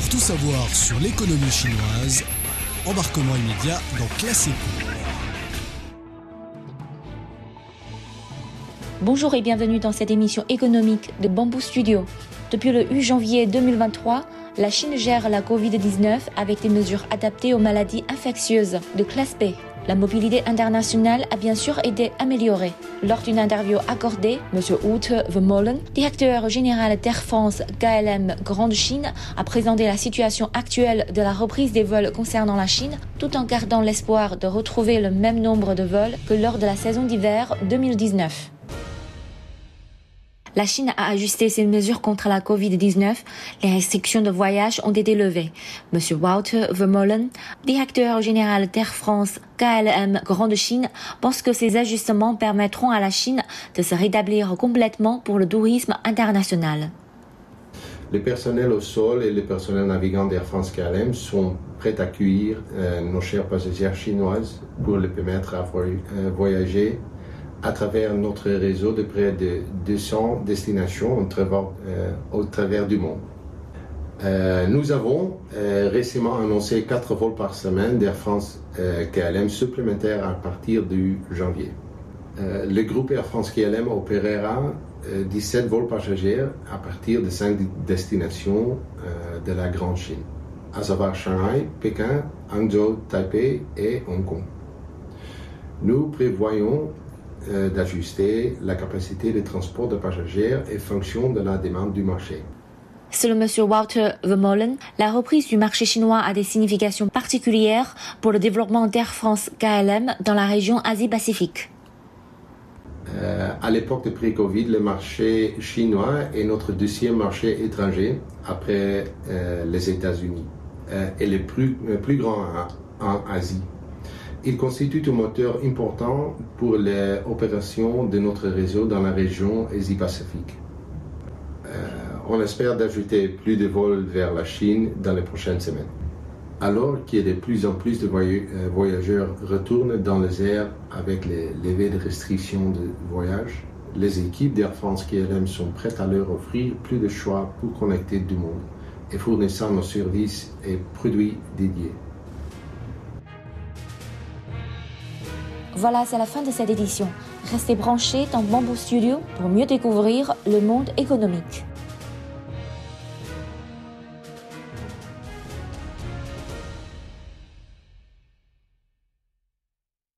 tout savoir sur l'économie chinoise, embarquement immédiat dans Classe Bonjour et bienvenue dans cette émission économique de Bamboo Studio. Depuis le 8 janvier 2023, la Chine gère la Covid-19 avec des mesures adaptées aux maladies infectieuses de classe B. La mobilité internationale a bien sûr été améliorée. Lors d'une interview accordée, M. Ute Vermeulen, directeur général d'Air France KLM Grande Chine, a présenté la situation actuelle de la reprise des vols concernant la Chine, tout en gardant l'espoir de retrouver le même nombre de vols que lors de la saison d'hiver 2019 la Chine a ajusté ses mesures contre la Covid-19. Les restrictions de voyage ont été levées. Monsieur Walter Vermeulen, directeur général d'Air France KLM Grande Chine, pense que ces ajustements permettront à la Chine de se rétablir complètement pour le tourisme international. Les personnels au sol et les personnels navigants d'Air France KLM sont prêts à accueillir euh, nos chers passagers chinoises pour les permettre à euh, voyager à travers notre réseau de près de 200 destinations au travers, euh, au travers du monde. Euh, nous avons euh, récemment annoncé quatre vols par semaine d'Air France KLM supplémentaires à partir du janvier. le groupe Air France KLM opérera 17 vols passagers à partir de 5 destinations de la Grande Chine, à savoir Shanghai, Pékin, Hangzhou, Taipei et Hong Kong. Nous prévoyons euh, d'ajuster la capacité de transport de passagers et fonction de la demande du marché. Selon M. Walter Vermeulen, la reprise du marché chinois a des significations particulières pour le développement d'Air France KLM dans la région Asie-Pacifique. Euh, à l'époque de pré-Covid, le marché chinois est notre deuxième marché étranger après euh, les États-Unis et le plus, plus grand en Asie. Il constitue un moteur important pour les opérations de notre réseau dans la région Asie-Pacifique. Euh, on espère d'ajouter plus de vols vers la Chine dans les prochaines semaines. Alors a de plus en plus de euh, voyageurs retournent dans les airs avec les levées de restrictions de voyage, les équipes d'Air France KLM sont prêtes à leur offrir plus de choix pour connecter du monde et fournissant nos services et produits dédiés. Voilà, c'est la fin de cette édition. Restez branchés dans Bamboo Studio pour mieux découvrir le monde économique.